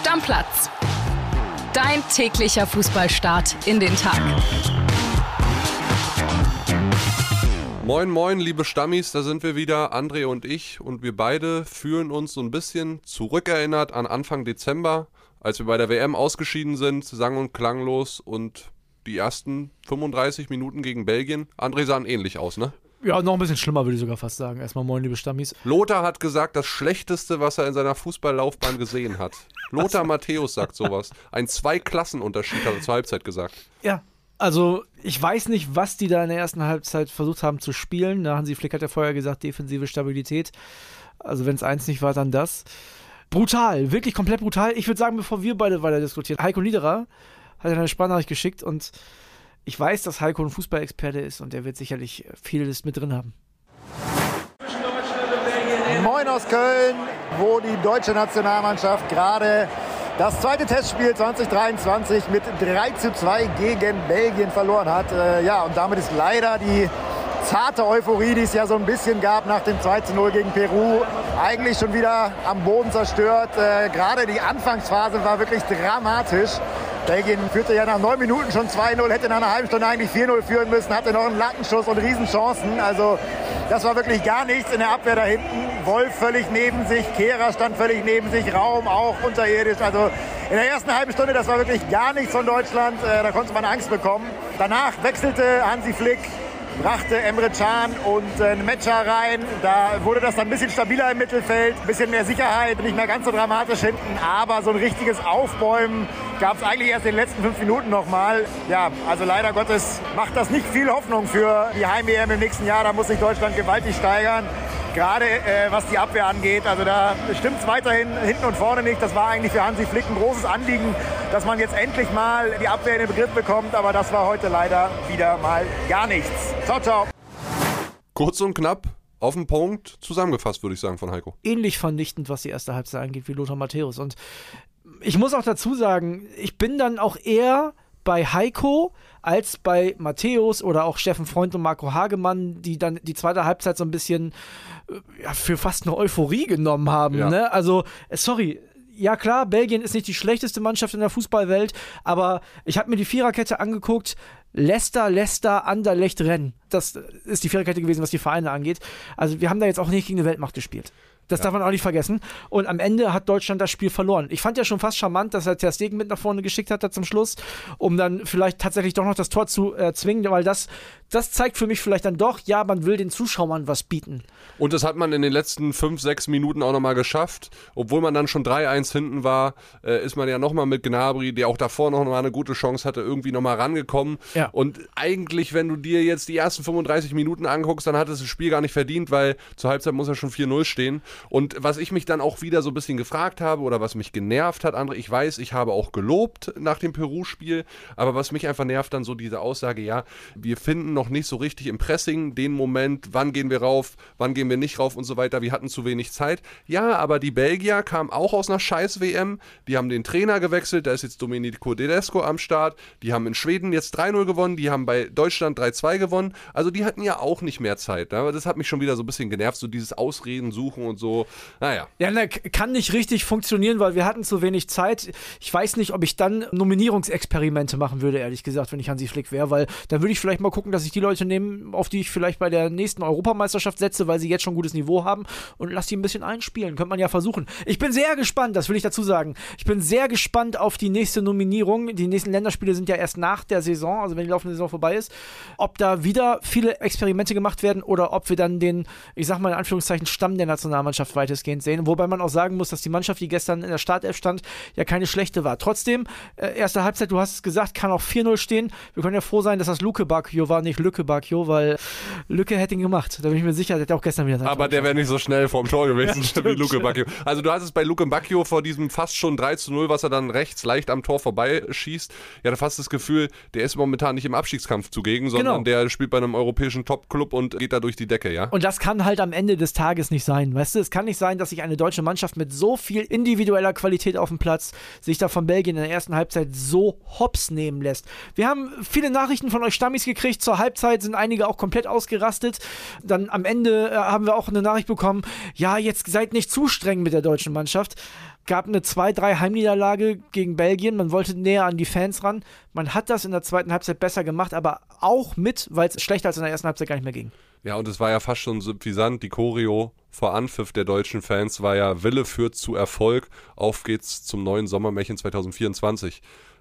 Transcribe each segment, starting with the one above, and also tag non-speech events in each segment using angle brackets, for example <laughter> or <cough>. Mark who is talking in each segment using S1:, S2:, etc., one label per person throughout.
S1: Stammplatz. Dein täglicher Fußballstart in den Tag.
S2: Moin, moin, liebe Stammis, da sind wir wieder, André und ich. Und wir beide fühlen uns so ein bisschen zurückerinnert an Anfang Dezember, als wir bei der WM ausgeschieden sind, sang- und klanglos. Und die ersten 35 Minuten gegen Belgien, André sahen ähnlich aus, ne?
S3: Ja, noch ein bisschen schlimmer, würde ich sogar fast sagen. Erstmal moin, liebe Stammis.
S2: Lothar hat gesagt, das Schlechteste, was er in seiner Fußballlaufbahn gesehen hat. <laughs> Lothar Matthäus sagt sowas. Ein Zwei-Klassenunterschied hat er zur Halbzeit gesagt.
S3: Ja, also ich weiß nicht, was die da in der ersten Halbzeit versucht haben zu spielen. Da Hansi Flick hat ja vorher gesagt, defensive Stabilität. Also wenn es eins nicht war, dann das. Brutal, wirklich komplett brutal. Ich würde sagen, bevor wir beide weiter diskutieren, Heiko Niederer hat eine Sprachnachricht geschickt und ich weiß, dass Heiko ein Fußballexperte ist und er wird sicherlich vieles mit drin haben.
S4: Moin aus Köln, wo die deutsche Nationalmannschaft gerade das zweite Testspiel 2023 mit 3 zu 2 gegen Belgien verloren hat. Äh, ja, und damit ist leider die zarte Euphorie, die es ja so ein bisschen gab nach dem 2 zu 0 gegen Peru, eigentlich schon wieder am Boden zerstört. Äh, gerade die Anfangsphase war wirklich dramatisch. Belgien führte ja nach neun Minuten schon 2-0, hätte nach einer halben Stunde eigentlich 4-0 führen müssen, hatte noch einen Lattenschuss und Riesenchancen. Also das war wirklich gar nichts in der Abwehr da hinten. Wolf völlig neben sich, Kehrer stand völlig neben sich, Raum auch unterirdisch. Also in der ersten halben Stunde, das war wirklich gar nichts von Deutschland. Äh, da konnte man Angst bekommen. Danach wechselte Hansi Flick brachte Emre Can und äh, Metscher rein. Da wurde das dann ein bisschen stabiler im Mittelfeld, ein bisschen mehr Sicherheit, nicht mehr ganz so dramatisch hinten. Aber so ein richtiges Aufbäumen gab es eigentlich erst in den letzten fünf Minuten nochmal. Ja, also leider Gottes macht das nicht viel Hoffnung für die Heim-EM im nächsten Jahr. Da muss sich Deutschland gewaltig steigern gerade äh, was die Abwehr angeht. Also da stimmt es weiterhin hinten und vorne nicht. Das war eigentlich für Hansi Flick ein großes Anliegen, dass man jetzt endlich mal die Abwehr in den Begriff bekommt. Aber das war heute leider wieder mal gar nichts. Ciao, ciao.
S2: Kurz und knapp, auf den Punkt zusammengefasst, würde ich sagen, von Heiko.
S3: Ähnlich vernichtend, was die erste Halbzeit angeht, wie Lothar Matthäus. Und ich muss auch dazu sagen, ich bin dann auch eher bei Heiko als bei Matthäus oder auch Steffen Freund und Marco Hagemann, die dann die zweite Halbzeit so ein bisschen äh, ja, für fast eine Euphorie genommen haben.
S2: Ja.
S3: Ne? Also, äh, sorry. Ja klar, Belgien ist nicht die schlechteste Mannschaft in der Fußballwelt, aber ich habe mir die Viererkette angeguckt. Leicester, Leicester, Anderlecht, Rennes. Das ist die Viererkette gewesen, was die Vereine angeht. Also wir haben da jetzt auch nicht gegen eine Weltmacht gespielt. Das darf man auch nicht vergessen. Und am Ende hat Deutschland das Spiel verloren. Ich fand ja schon fast charmant, dass er Ter Stegen mit nach vorne geschickt hat da zum Schluss, um dann vielleicht tatsächlich doch noch das Tor zu erzwingen, weil das, das zeigt für mich vielleicht dann doch, ja, man will den Zuschauern was bieten.
S2: Und das hat man in den letzten fünf, sechs Minuten auch nochmal geschafft. Obwohl man dann schon 3-1 hinten war, äh, ist man ja nochmal mit Gnabry, der auch davor noch mal eine gute Chance hatte, irgendwie nochmal rangekommen.
S3: Ja.
S2: Und eigentlich, wenn du dir jetzt die ersten 35 Minuten anguckst, dann hat es das Spiel gar nicht verdient, weil zur Halbzeit muss ja schon 4-0 stehen. Und was ich mich dann auch wieder so ein bisschen gefragt habe oder was mich genervt hat, André, ich weiß, ich habe auch gelobt nach dem Peru-Spiel, aber was mich einfach nervt, dann so diese Aussage, ja, wir finden noch nicht so richtig im Pressing den Moment, wann gehen wir rauf, wann gehen wir nicht rauf und so weiter, wir hatten zu wenig Zeit. Ja, aber die Belgier kamen auch aus einer Scheiß-WM, die haben den Trainer gewechselt, da ist jetzt Domenico Tedesco am Start, die haben in Schweden jetzt 3-0 gewonnen, die haben bei Deutschland 3-2 gewonnen, also die hatten ja auch nicht mehr Zeit, ne? aber das hat mich schon wieder so ein bisschen genervt, so dieses Ausreden suchen und so, naja.
S3: Ja, na, kann nicht richtig funktionieren, weil wir hatten zu wenig Zeit. Ich weiß nicht, ob ich dann Nominierungsexperimente machen würde, ehrlich gesagt, wenn ich Hansi Flick wäre, weil dann würde ich vielleicht mal gucken, dass ich die Leute nehme, auf die ich vielleicht bei der nächsten Europameisterschaft setze, weil sie jetzt schon gutes Niveau haben und lass die ein bisschen einspielen. Könnte man ja versuchen. Ich bin sehr gespannt, das will ich dazu sagen. Ich bin sehr gespannt auf die nächste Nominierung. Die nächsten Länderspiele sind ja erst nach der Saison, also wenn die laufende Saison vorbei ist. Ob da wieder viele Experimente gemacht werden oder ob wir dann den, ich sag mal in Anführungszeichen, Stamm der Nationalmannschaft weitestgehend sehen. Wobei man auch sagen muss, dass die Mannschaft, die gestern in der Startelf stand, ja keine schlechte war. Trotzdem, äh, erste Halbzeit, du hast es gesagt, kann auch 4-0 stehen. Wir können ja froh sein, dass das Luke war, nicht Lücke Bacchio, weil Lücke hätte ihn gemacht. Da bin ich mir sicher, der hat auch gestern wieder sein
S2: Aber
S3: Tor
S2: der wäre nicht so schnell vorm Tor <laughs> gewesen
S3: Ja,
S2: wie
S3: stimmt.
S2: Luke Bacchio. Also du hast es bei Luke Bacchio vor diesem fast schon 3 zu 0, was er dann rechts leicht am Tor vorbeischießt, ja, da fast das Gefühl, der ist momentan nicht im Abstiegskampf zugegen, sondern
S3: Genau.
S2: der spielt bei einem europäischen Top-Club und geht da durch die Decke, ja?
S3: Und das kann halt am Ende des Tages nicht sein, weißt du? es kann nicht sein, dass sich eine deutsche Mannschaft mit so viel individueller Qualität auf dem Platz sich da von Belgien in der ersten Halbzeit so hops nehmen lässt. Wir haben viele Nachrichten von euch Stammis gekriegt. Zur Halbzeit sind einige auch komplett ausgerastet. Dann am Ende äh, haben wir auch eine Nachricht bekommen, ja, jetzt seid nicht zu streng mit der deutschen Mannschaft gab eine 2-3 Heimniederlage gegen Belgien. Man wollte näher an die Fans ran. Man hat das in der zweiten Halbzeit besser gemacht, aber auch mit, weil es schlechter als in der ersten Halbzeit gar nicht mehr ging.
S2: Ja, und es war ja fast schon suffisant. Die Choreo vor Anpfiff der deutschen Fans war ja Wille führt zu Erfolg. Auf geht's zum neuen Sommermärchen 2024.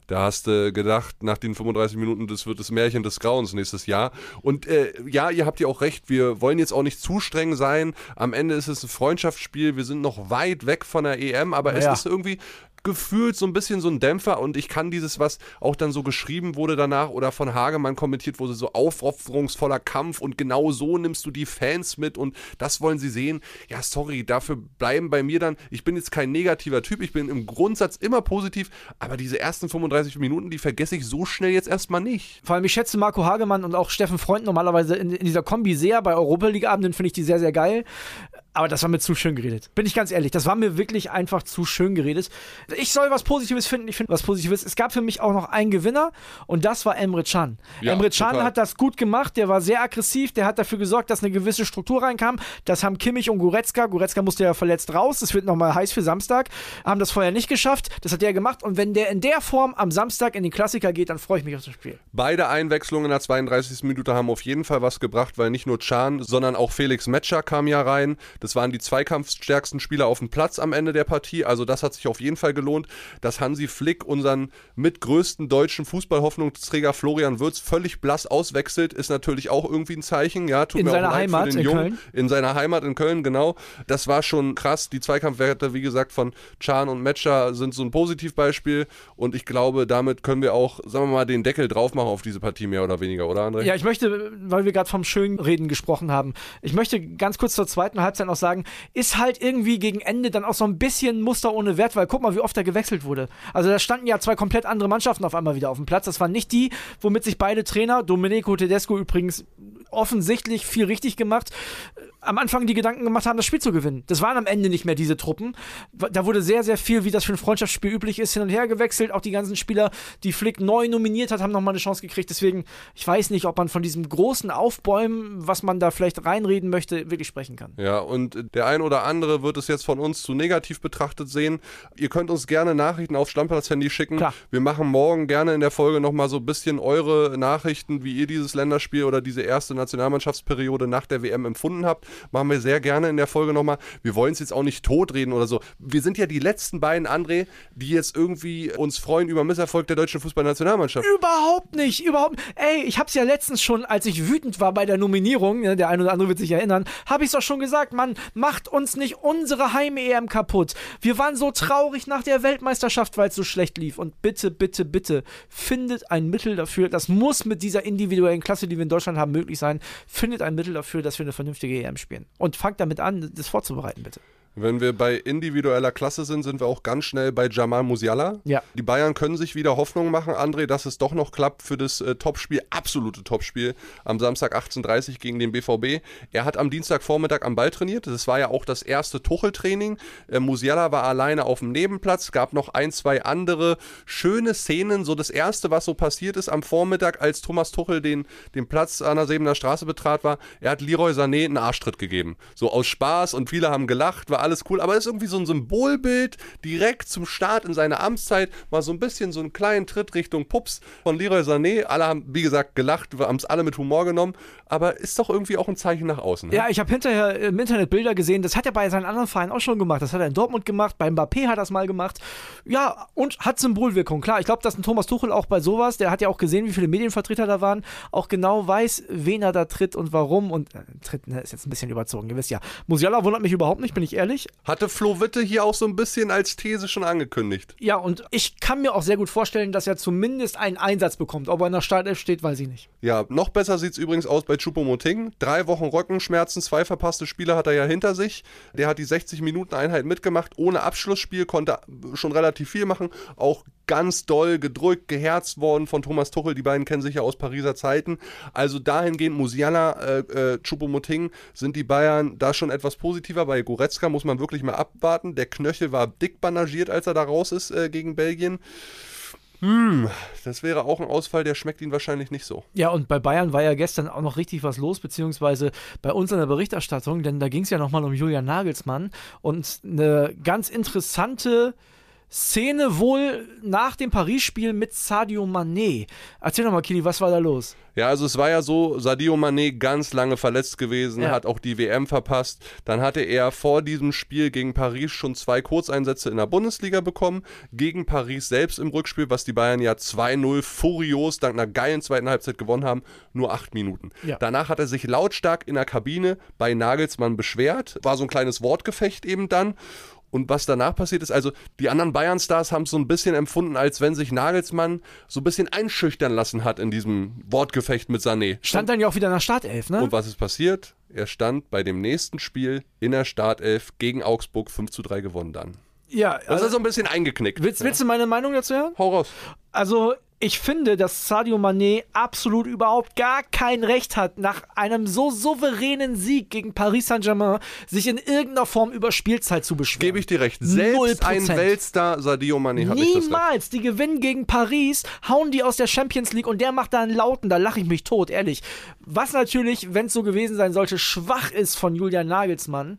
S2: Da hast du gedacht, nach den 35 Minuten, das wird das Märchen des Grauens nächstes Jahr. Und äh, ja, ihr habt ja auch recht, wir wollen jetzt auch nicht zu streng sein. Am Ende ist es ein Freundschaftsspiel, wir sind noch weit weg von der EM, aber ja. es ist irgendwie, gefühlt so ein bisschen so ein Dämpfer und ich kann dieses, was auch dann so geschrieben wurde danach oder von Hagemann kommentiert wurde, so aufopferungsvoller Kampf und genau so nimmst du die Fans mit und das wollen sie sehen. Ja, sorry, dafür bleiben bei mir dann, ich bin jetzt kein negativer Typ, ich bin im Grundsatz immer positiv, aber diese ersten 35 Minuten, die vergesse ich so schnell jetzt erstmal nicht.
S3: Vor allem, ich schätze Marco Hagemann und auch Steffen Freund normalerweise in, in dieser Kombi sehr. Bei Europa League-Abenden finde ich die sehr, sehr geil. Aber das war mir zu schön geredet. Bin ich ganz ehrlich, das war mir wirklich einfach zu schön geredet. Ich soll was Positives finden, ich finde was Positives. Es gab für mich auch noch einen Gewinner und das war Emre Can. Ja, Emre Can total. hat das gut gemacht, der war sehr aggressiv, der hat dafür gesorgt, dass eine gewisse Struktur reinkam. Das haben Kimmich und Goretzka, Goretzka musste ja verletzt raus, das wird nochmal heiß für Samstag, haben das vorher nicht geschafft, das hat der gemacht und wenn der in der Form am Samstag in den Klassiker geht, dann freue ich mich auf das Spiel.
S2: Beide Einwechslungen in der 32. Minute haben auf jeden Fall was gebracht, weil nicht nur Can, sondern auch Felix Metscher kam ja rein. Das waren die zweikampfstärksten Spieler auf dem Platz am Ende der Partie. Also das hat sich auf jeden Fall gelohnt. Dass Hansi Flick unseren mitgrößten deutschen Fußballhoffnungsträger Florian Würz völlig blass auswechselt, ist natürlich auch irgendwie ein Zeichen. Ja,
S3: tut in mir seiner auch Heimat für den in Jungen. Köln.
S2: In seiner Heimat in Köln, genau. Das war schon krass. Die Zweikampfwerte, wie gesagt, von Chan und Metscher sind so ein Positivbeispiel. Und ich glaube, damit können wir auch, sagen wir mal, den Deckel drauf machen auf diese Partie mehr oder weniger, oder André?
S3: Ja, ich möchte, weil wir gerade vom Schönreden gesprochen haben, ich möchte ganz kurz zur zweiten Halbzeit noch sagen, ist halt irgendwie gegen Ende dann auch so ein bisschen Muster ohne Wert, weil guck mal, wie oft er gewechselt wurde. Also da standen ja zwei komplett andere Mannschaften auf einmal wieder auf dem Platz. Das waren nicht die, womit sich beide Trainer, Domenico Tedesco übrigens offensichtlich viel richtig gemacht, am Anfang die Gedanken gemacht haben, das Spiel zu gewinnen. Das waren am Ende nicht mehr diese Truppen. Da wurde sehr, sehr viel, wie das für ein Freundschaftsspiel üblich ist, hin und her gewechselt. Auch die ganzen Spieler, die Flick neu nominiert hat, haben nochmal eine Chance gekriegt. Deswegen, ich weiß nicht, ob man von diesem großen Aufbäumen, was man da vielleicht reinreden möchte, wirklich sprechen kann.
S2: Ja, und der ein oder andere wird es jetzt von uns zu negativ betrachtet sehen. Ihr könnt uns gerne Nachrichten aufs Stammplatz-Handy schicken. Klar. Wir machen morgen gerne in der Folge nochmal so ein bisschen eure Nachrichten, wie ihr dieses Länderspiel oder diese erste Nationalmannschaftsperiode nach der WM empfunden habt machen wir sehr gerne in der Folge nochmal. Wir wollen es jetzt auch nicht totreden oder so. Wir sind ja die letzten beiden, André, die jetzt irgendwie uns freuen über Misserfolg der deutschen Fußballnationalmannschaft.
S3: Überhaupt nicht, überhaupt. Ey, ich hab's ja letztens schon, als ich wütend war bei der Nominierung, ne, der eine oder andere wird sich erinnern, habe ich doch schon gesagt, Mann, macht uns nicht unsere Heim-EM kaputt. Wir waren so traurig nach der Weltmeisterschaft, weil es so schlecht lief. Und bitte, bitte, bitte, findet ein Mittel dafür. Das muss mit dieser individuellen Klasse, die wir in Deutschland haben, möglich sein. Findet ein Mittel dafür, dass wir eine vernünftige EM spielen. Und fangt damit an, das vorzubereiten, bitte.
S2: Wenn wir bei individueller Klasse sind, sind wir auch ganz schnell bei Jamal Musiala.
S3: Ja.
S2: Die Bayern können sich wieder Hoffnung machen, André, dass es doch noch klappt für das äh, Topspiel, absolute Topspiel am Samstag 18.30 Uhr gegen den BVB. Er hat am Dienstagvormittag am Ball trainiert. Das war ja auch das erste Tuchel-Training. Äh, Musiala war alleine auf dem Nebenplatz, gab noch ein, zwei andere schöne Szenen. So das erste, was so passiert ist am Vormittag, als Thomas Tuchel den, den Platz an der Sebener Straße betrat, war, er hat Leroy Sané einen Arschtritt gegeben. So aus Spaß und viele haben gelacht, war alles alles cool, aber ist irgendwie so ein Symbolbild direkt zum Start in seiner Amtszeit, mal so ein bisschen so einen kleinen Tritt Richtung Pups von Leroy Sané. Alle haben, wie gesagt, gelacht, wir haben es alle mit Humor genommen, aber ist doch irgendwie auch ein Zeichen nach außen.
S3: Ne? Ja, ich habe hinterher im Internet Bilder gesehen, das hat er bei seinen anderen Vereinen auch schon gemacht. Das hat er in Dortmund gemacht, beim Mbappé hat er es mal gemacht. Ja, und hat Symbolwirkung. Klar, ich glaube, dass ein Thomas Tuchel auch bei sowas, der hat ja auch gesehen, wie viele Medienvertreter da waren, auch genau weiß, wen er da tritt und warum. Und äh, tritt ne, ist jetzt ein bisschen überzogen, ihr wisst ja. Musiala wundert mich überhaupt nicht, bin ich ehrlich.
S2: Hatte Flo Witte hier auch so ein bisschen als These schon angekündigt.
S3: Ja, und ich kann mir auch sehr gut vorstellen, dass er zumindest einen Einsatz bekommt. Ob er in der Startelf steht, weiß ich nicht.
S2: Ja, noch besser sieht es übrigens aus bei Choupo-Moting. Drei Wochen Rückenschmerzen, zwei verpasste Spiele hat er ja hinter sich. Der hat die 60-Minuten-Einheit mitgemacht, ohne Abschlussspiel, konnte schon relativ viel machen. Auch ganz doll gedrückt, geherzt worden von Thomas Tuchel. Die beiden kennen sich ja aus Pariser Zeiten. Also dahingehend Musiala, äh, äh, Choupo-Moting sind die Bayern da schon etwas positiver. Bei Goretzka muss man wirklich mal abwarten. Der Knöchel war dick bandagiert, als er da raus ist äh, gegen Belgien. Hm, das wäre auch ein Ausfall, der schmeckt ihn wahrscheinlich nicht so.
S3: Ja, und bei Bayern war ja gestern auch noch richtig was los, beziehungsweise bei uns in der Berichterstattung, denn da ging es ja nochmal um Julian Nagelsmann und eine ganz interessante Szene wohl nach dem Paris-Spiel mit Sadio Mané. Erzähl doch mal, Kili, was war da los?
S2: Ja, also es war ja so, Sadio Mané ganz lange verletzt gewesen,
S3: Ja.
S2: hat auch die WM verpasst. Dann hatte er vor diesem Spiel gegen Paris schon zwei Kurzeinsätze in der Bundesliga bekommen, gegen Paris selbst im Rückspiel, was die Bayern ja 2-0 furios dank einer geilen zweiten Halbzeit gewonnen haben, nur acht Minuten.
S3: Ja.
S2: Danach hat er sich lautstark in der Kabine bei Nagelsmann beschwert, war so ein kleines Wortgefecht eben dann. Und was danach passiert ist, also die anderen Bayern-Stars haben es so ein bisschen empfunden, als wenn sich Nagelsmann so ein bisschen einschüchtern lassen hat in diesem Wortgefecht mit Sané.
S3: Stand dann ja auch wieder in der Startelf, ne?
S2: Und was ist passiert? Er stand bei dem nächsten Spiel in der Startelf gegen Augsburg 5 zu 3 gewonnen dann.
S3: ja,
S2: Das
S3: also,
S2: ist so ein bisschen eingeknickt.
S3: willst, willst du meine Meinung dazu hören?
S2: Hau raus.
S3: Also, ich finde, dass Sadio Mané absolut überhaupt gar kein Recht hat, nach einem so souveränen Sieg gegen Paris Saint-Germain sich in irgendeiner Form über Spielzeit zu beschweren.
S2: Gebe ich dir recht. Selbst ein
S3: 0%.
S2: Weltstar, Sadio Mané, hat nicht das Recht.
S3: Niemals. Die gewinnen gegen Paris, hauen die aus der Champions League und der macht da einen Lauten, da lache ich mich tot, ehrlich. Was natürlich, wenn es so gewesen sein sollte, schwach ist von Julian Nagelsmann,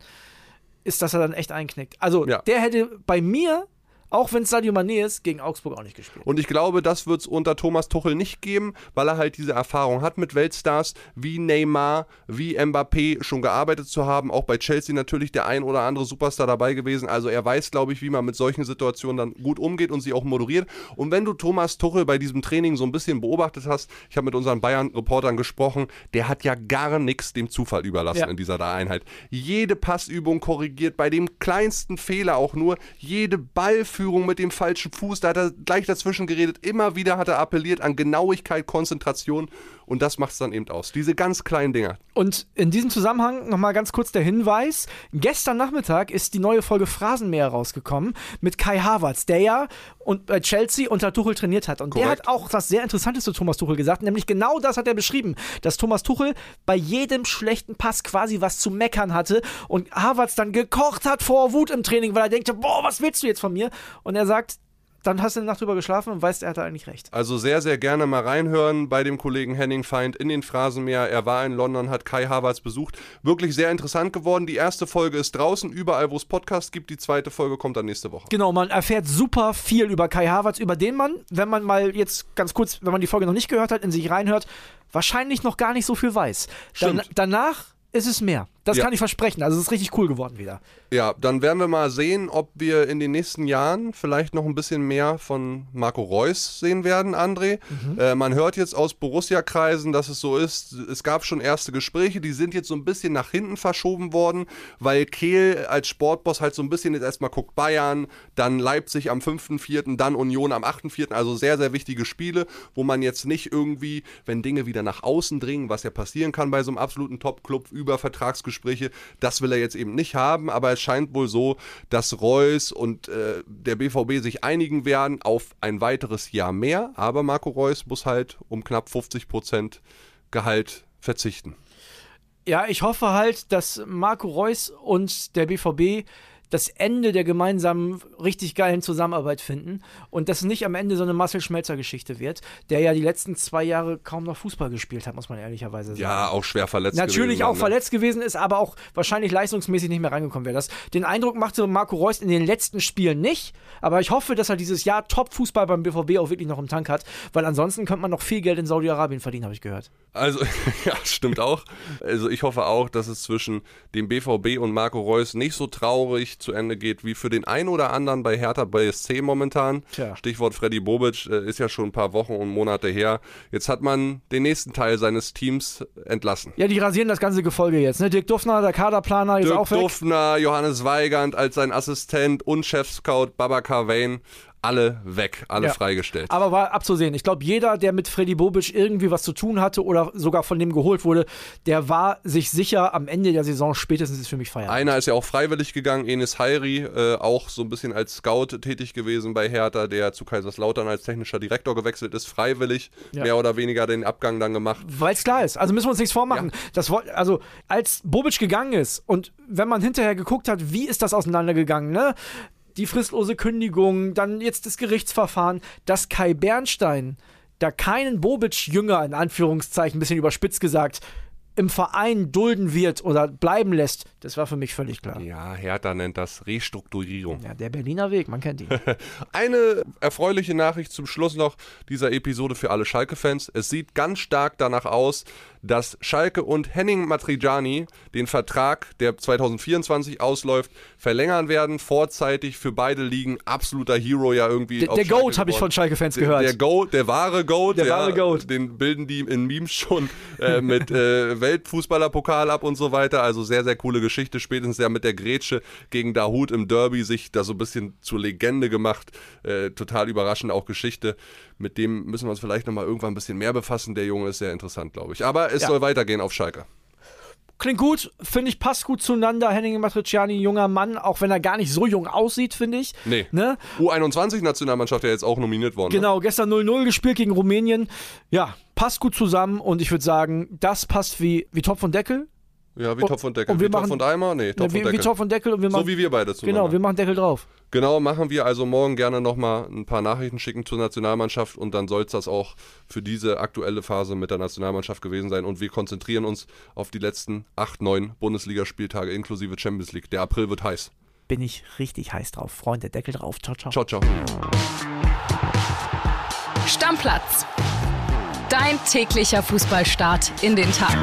S3: ist, dass er dann echt einknickt. Also,
S2: Ja.
S3: der hätte bei mir, auch wenn es Sadio Mané ist, gegen Augsburg auch nicht gespielt.
S2: Und ich glaube, das wird es unter Thomas Tuchel nicht geben, weil er halt diese Erfahrung hat mit Weltstars wie Neymar, wie Mbappé schon gearbeitet zu haben. Auch bei Chelsea natürlich der ein oder andere Superstar dabei gewesen. Also er weiß, glaube ich, wie man mit solchen Situationen dann gut umgeht und sie auch moderiert. Und wenn du Thomas Tuchel bei diesem Training so ein bisschen beobachtet hast, ich habe mit unseren Bayern-Reportern gesprochen, der hat ja gar nichts dem Zufall überlassen
S3: Ja.
S2: in dieser Einheit. Jede Passübung korrigiert, bei dem kleinsten Fehler auch nur, jede Ballführung mit dem falschen Fuß, da hat er gleich dazwischen geredet, immer wieder hat er appelliert an Genauigkeit, Konzentration und das macht es dann eben aus. Diese ganz kleinen Dinger.
S3: Und in diesem Zusammenhang nochmal ganz kurz der Hinweis. Gestern Nachmittag ist die neue Folge Phrasenmäher rausgekommen mit Kai Havertz, der ja und bei Chelsea unter Tuchel trainiert hat. Und der
S2: Korrekt.
S3: hat auch was sehr Interessantes zu Thomas Tuchel gesagt, nämlich genau das hat er beschrieben, dass Thomas Tuchel bei jedem schlechten Pass quasi was zu meckern hatte und Havertz dann gekocht hat vor Wut im Training, weil er denkt, boah, was willst du jetzt von mir? Und er sagt, dann hast du eine Nacht drüber geschlafen und weißt, er hatte eigentlich recht.
S2: Also sehr, sehr gerne mal reinhören bei dem Kollegen Henning Feind in den Phrasenmeer. Er war in London, hat Kai Havertz besucht. Wirklich sehr interessant geworden. Die erste Folge ist draußen, überall wo es Podcasts gibt. Die zweite Folge kommt dann nächste Woche.
S3: Genau, man erfährt super viel über Kai Havertz, über den man, wenn man mal jetzt ganz kurz, wenn man die Folge noch nicht gehört hat, in sich reinhört, wahrscheinlich noch gar nicht so viel weiß. Dan
S2: Stimmt.
S3: danach ist es mehr. Das
S2: Ja.
S3: kann ich versprechen. Also es ist richtig cool geworden wieder.
S2: Ja, dann werden wir mal sehen, ob wir in den nächsten Jahren vielleicht noch ein bisschen mehr von Marco Reus sehen werden, André. Äh, man hört jetzt aus Borussia-Kreisen, dass es so ist. Es gab schon erste Gespräche, die sind jetzt so ein bisschen nach hinten verschoben worden, weil Kehl als Sportboss halt so ein bisschen jetzt erstmal guckt Bayern, dann Leipzig am 5.4., dann Union am 8.4., also sehr, sehr wichtige Spiele, wo man jetzt nicht irgendwie, wenn Dinge wieder nach außen dringen, was ja passieren kann bei so einem absoluten Top-Club über Vertragsgespräche, das will er jetzt eben nicht haben, aber es scheint wohl so, dass Reus und äh, der BVB sich einigen werden auf ein weiteres Jahr mehr, aber Marco Reus muss halt um knapp 50 Prozent Gehalt verzichten.
S3: Ja, ich hoffe halt, dass Marco Reus und der BVB das Ende der gemeinsamen richtig geilen Zusammenarbeit finden und das nicht am Ende so eine Marcel Schmelzer Geschichte wird, der ja die letzten zwei Jahre kaum noch Fußball gespielt hat, muss man ehrlicherweise sagen.
S2: Ja, auch schwer verletzt
S3: Natürlich
S2: gewesen
S3: auch
S2: ne?
S3: verletzt gewesen ist, aber auch wahrscheinlich leistungsmäßig nicht mehr reingekommen wäre. Das, den Eindruck machte Marco Reus in den letzten Spielen nicht, aber ich hoffe, dass er dieses Jahr Top-Fußball beim BVB auch wirklich noch im Tank hat, weil ansonsten könnte man noch viel Geld in Saudi-Arabien verdienen, habe ich gehört.
S2: Also, <laughs> ja, stimmt auch. Also, ich hoffe auch, dass es zwischen dem BVB und Marco Reus nicht so traurig zu Ende geht wie für den einen oder anderen bei Hertha BSC momentan.
S3: Tja.
S2: Stichwort Freddy Bobic äh, ist ja schon ein paar Wochen und Monate her. Jetzt hat man den nächsten Teil seines Teams entlassen.
S3: Ja, die rasieren das ganze Gefolge jetzt. Ne? Dirk Duffner, der Kaderplaner, ist
S2: Dirk
S3: auch weg.
S2: Duffner, Johannes Weigand als sein Assistent und Chefscout Babacar Wayne. Alle weg, alle
S3: Ja.
S2: freigestellt.
S3: Aber war abzusehen. Ich glaube, jeder, der mit Freddy Bobic irgendwie was zu tun hatte oder sogar von dem geholt wurde, der war sich sicher, am Ende der Saison spätestens ist für mich Feierabend.
S2: Einer ist ja auch freiwillig gegangen, Enis Hairi, äh, auch so ein bisschen als Scout tätig gewesen bei Hertha, der zu Kaiserslautern als technischer Direktor gewechselt ist, freiwillig,
S3: Ja.
S2: mehr oder weniger den Abgang dann gemacht.
S3: Weil es klar ist. Also müssen wir uns nichts vormachen. Das, woll- also, als Bobic gegangen ist und wenn man hinterher geguckt hat, wie ist das auseinandergegangen, ne? Die fristlose Kündigung, dann jetzt das Gerichtsverfahren, dass Kai Bernstein da keinen Bobic-Jünger, in Anführungszeichen, ein bisschen überspitzt gesagt, im Verein dulden wird oder bleiben lässt, das war für mich völlig klar.
S2: Ja, Hertha nennt das Restrukturierung.
S3: Ja, der Berliner Weg, man kennt ihn. <laughs>
S2: Eine erfreuliche Nachricht zum Schluss noch dieser Episode für alle Schalke-Fans. Es sieht ganz stark danach aus, dass Schalke und Henning Matriciani den Vertrag, der 2024 ausläuft, verlängern werden, vorzeitig für beide Ligen. Absoluter Hero ja irgendwie.
S3: Der,
S2: auf
S3: der Goat habe ich von Schalke-Fans gehört.
S2: der Goat, der wahre Goat,
S3: Der
S2: ja,
S3: wahre Goat.
S2: den bilden die in Memes schon äh, mit äh, <laughs> Weltfußballerpokal ab und so weiter. Also sehr, sehr coole Geschichte. Spätestens ja mit der Grätsche gegen Dahut im Derby sich da so ein bisschen zur Legende gemacht. Äh, total überraschend auch Geschichte. Mit dem müssen wir uns vielleicht nochmal irgendwann ein bisschen mehr befassen. Der Junge ist sehr interessant, glaube ich. Aber es
S3: Ja.
S2: soll weitergehen auf Schalke.
S3: Klingt gut, finde ich, passt gut zueinander. Henning Matriciani, junger Mann, auch wenn er gar nicht so jung aussieht, finde ich.
S2: Nee.
S3: Ne?
S2: U21-Nationalmannschaft ja jetzt auch nominiert worden. ne?
S3: Genau, gestern 0-0 gespielt gegen Rumänien. Ja, passt gut zusammen und ich würde sagen, das passt wie, wie Topf und Deckel.
S2: Ja, wie
S3: Und-
S2: Topf und Deckel.
S3: und wir
S2: wie Topf
S3: machen-
S2: und Eimer? Nee, Topf
S3: wie,
S2: und
S3: wie
S2: Deckel.
S3: Topf und Deckel und wir machen.
S2: so wie wir beide zueinander.
S3: Genau, wir machen Deckel drauf.
S2: Genau, machen wir also morgen gerne nochmal ein paar Nachrichten schicken zur Nationalmannschaft und dann soll es das auch für diese aktuelle Phase mit der Nationalmannschaft gewesen sein. Und wir konzentrieren uns auf die letzten 8, 9 Bundesligaspieltage inklusive Champions League. Der April wird heiß.
S3: Bin ich richtig heiß drauf. Freunde, Deckel drauf. Ciao, ciao.
S2: Ciao, ciao.
S1: Stammplatz. Dein täglicher Fußballstart in den Tag.